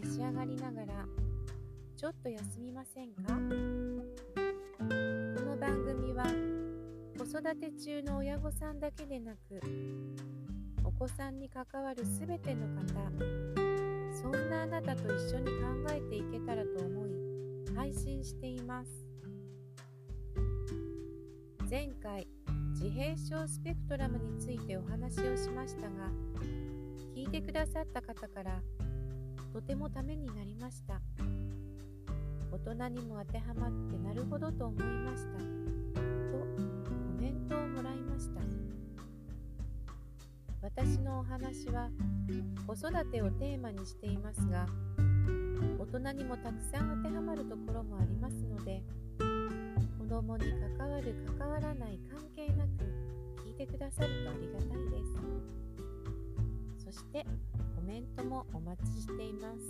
召し上がりながらちょっと休みませんか？この番組は子育て中の親御さんだけでなくお子さんに関わるすべての方そんなあなたと一緒に考えていけたらと思い配信しています。前回自閉症スペクトラムについてお話をしましたが聞いてくださった方からとてもためになりました。大人にも当てはまってなるほどと思いました。とコメントをもらいました。私のお話は子育てをテーマにしていますが大人にもたくさん当てはまるところもありますので子供に関わる関わらない関係なく聞いてくださるとありがたいです。そしてメントもお待ちしています。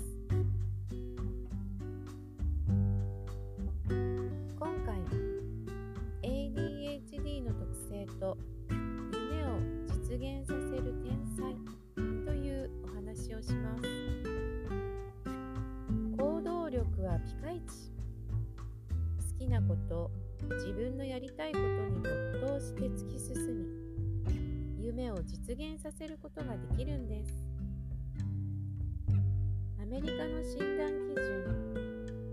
今回は ADHD の特性と夢を実現させる天才というお話をします。行動力はピカイチ。好きなこと自分のやりたいことに没頭して突き進み夢を実現させることができるんです。メリカの診断基準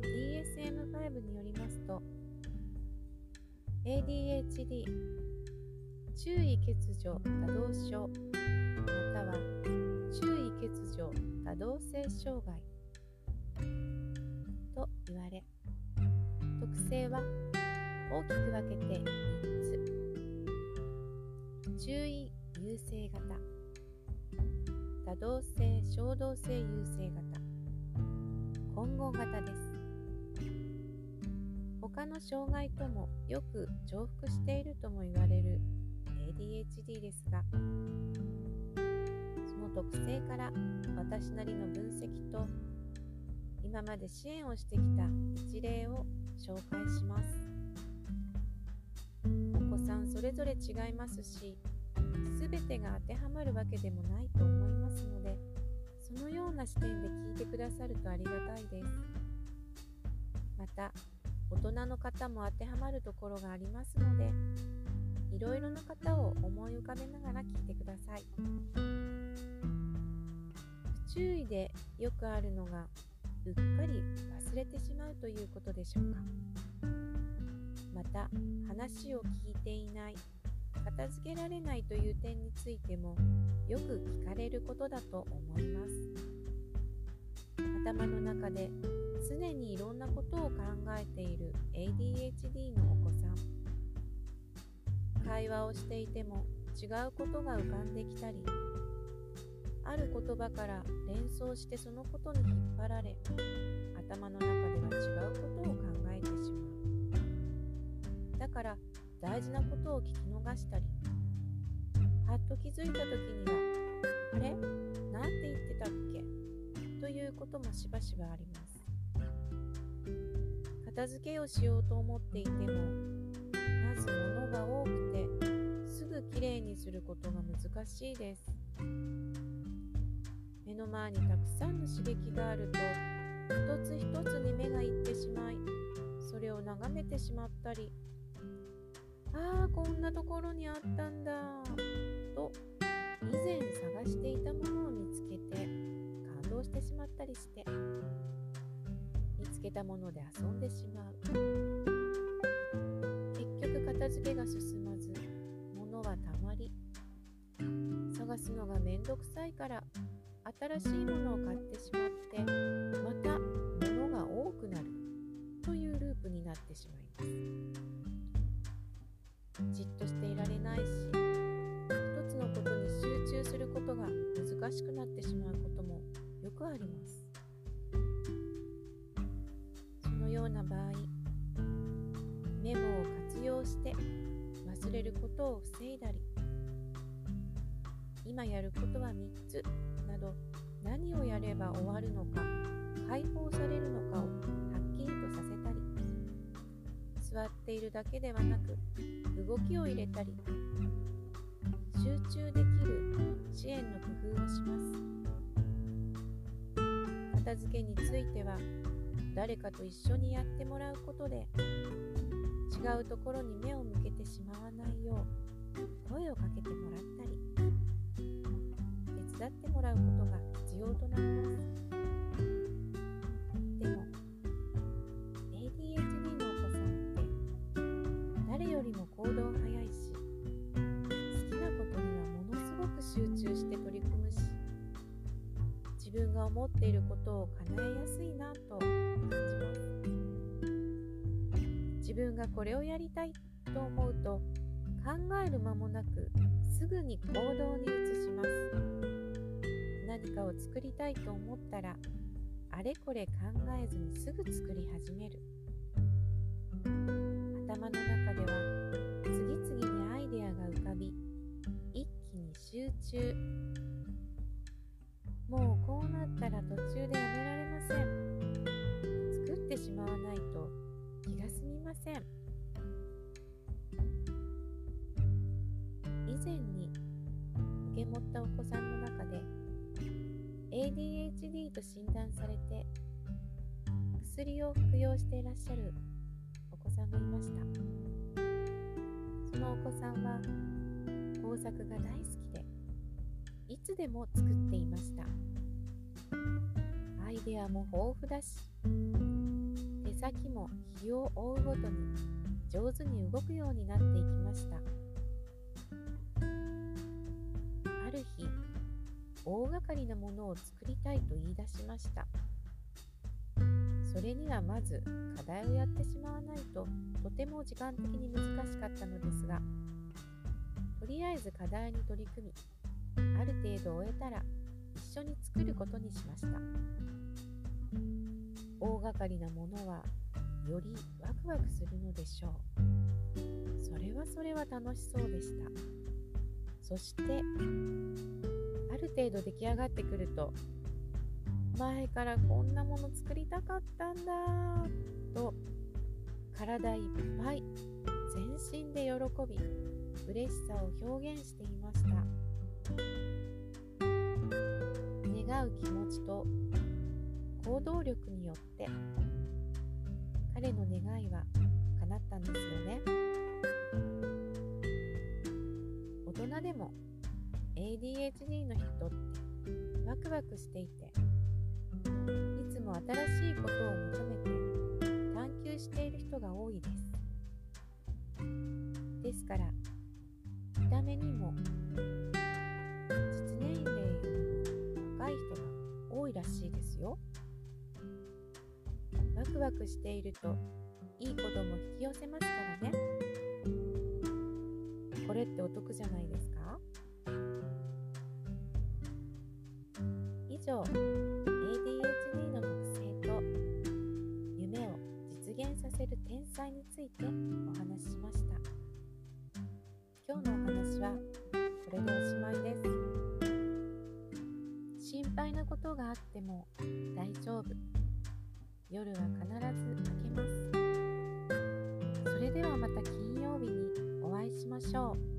DSM-5 によりますと ADHD 注意欠如多動症または注意欠如多動性障害と言われ特性は大きく分けて3つ。注意優勢型多動性衝動性優勢型。混合型です。他の障害ともよく重複しているとも言われる ADHD ですがその特性から私なりの分析と今まで支援をしてきた一例を紹介します。お子さんそれぞれ違いますし全てが当てはまるわけでもないと思いますのでそのような視点で聞いてくださるとありがたいです。また大人の方も当てはまるところがありますのでいろいろな方を思い浮かべながら聞いてください。不注意でよくあるのがうっかり忘れてしまうということでしょうか。また話を聞いていない片付けられないという点についてもよく聞かれることだと思います。頭の中で常にいろんなことを考えている ADHD のお子さん。会話をしていても違うことが浮かんできたりある言葉から連想してそのことに引っ張られ頭の中では違うことを考えてしまう。だから大事なことを聞き逃したりはっと気づいた時にはあれ？なんて言ってたっけ？ということもしばしばあります。片付けをしようと思っていてもまず物が多くてすぐきれいにすることが難しいです。目の前にたくさんの刺激があると一つ一つに目がいってしまいそれを眺めてしまったりああこんなところにあったんだ。と以前探していたものを見つけて感動してしまったりして。見つけたもので遊んでしまう。結局片付けが進まず物はたまり。探すのがめんどくさいから新しいものを買ってしまってまた物が多くなるというループになってしまいます。じっとしていられないし一つのことに集中することが難しくなってしまうこともよくあります。そのような場合メモを活用して忘れることを防いだり今やることは3つなど何をやれば終わるのか解放されるのかをはっきりとさせたり座っているだけではなく動きを入れたり集中できる支援の工夫をします。片付けについては誰かと一緒にやってもらうことで違うところに目を向けてしまわないよう声をかけてもらったり手伝ってもらうことが必要となります。よりも行動早いし好きなことにはものすごく集中して取り組むし自分が思っていることを叶えやすいなと感じます。自分がこれをやりたいと思うと考える間もなくすぐに行動に移します。何かを作りたいと思ったらあれこれ考えずにすぐ作り始める。頭の中では次々にアイデアが浮かび一気に集中。もうこうなったら途中でやめられません。作ってしまわないと気が済みません。以前に受け持ったお子さんの中で ADHD と診断されて薬を服用していらっしゃるさんがいました。そのお子さんは工作が大好きでいつでも作っていました。アイデアも豊富だし手先も日を追うごとに上手に動くようになっていきました。ある日大掛かりなものを作りたいと言い出しました。それにはまず課題をやってしまわないととても時間的に難しかったのですがとりあえず課題に取り組みある程度終えたら一緒に作ることにしました。大掛かりなものはよりワクワクするのでしょう。それはそれは楽しそうでした。そしてある程度出来上がってくると前からこんなもの作りたかったんだと体いっぱい全身で喜び嬉しさを表現していました願う気持ちと行動力によって彼の願いは叶ったんですよね大。人でも ADHD の人ってワクワクしていても新しいことを求めて探求している人が多いです。ですから見た目にも実年齢よりも若い人が多いらしいですよ。ワクワクしているといいことも引き寄せますからね。これってお得じゃないですか？以上配なことがあっても大丈夫夜は必ず明けますそれではまた金曜日にお会いしましょう。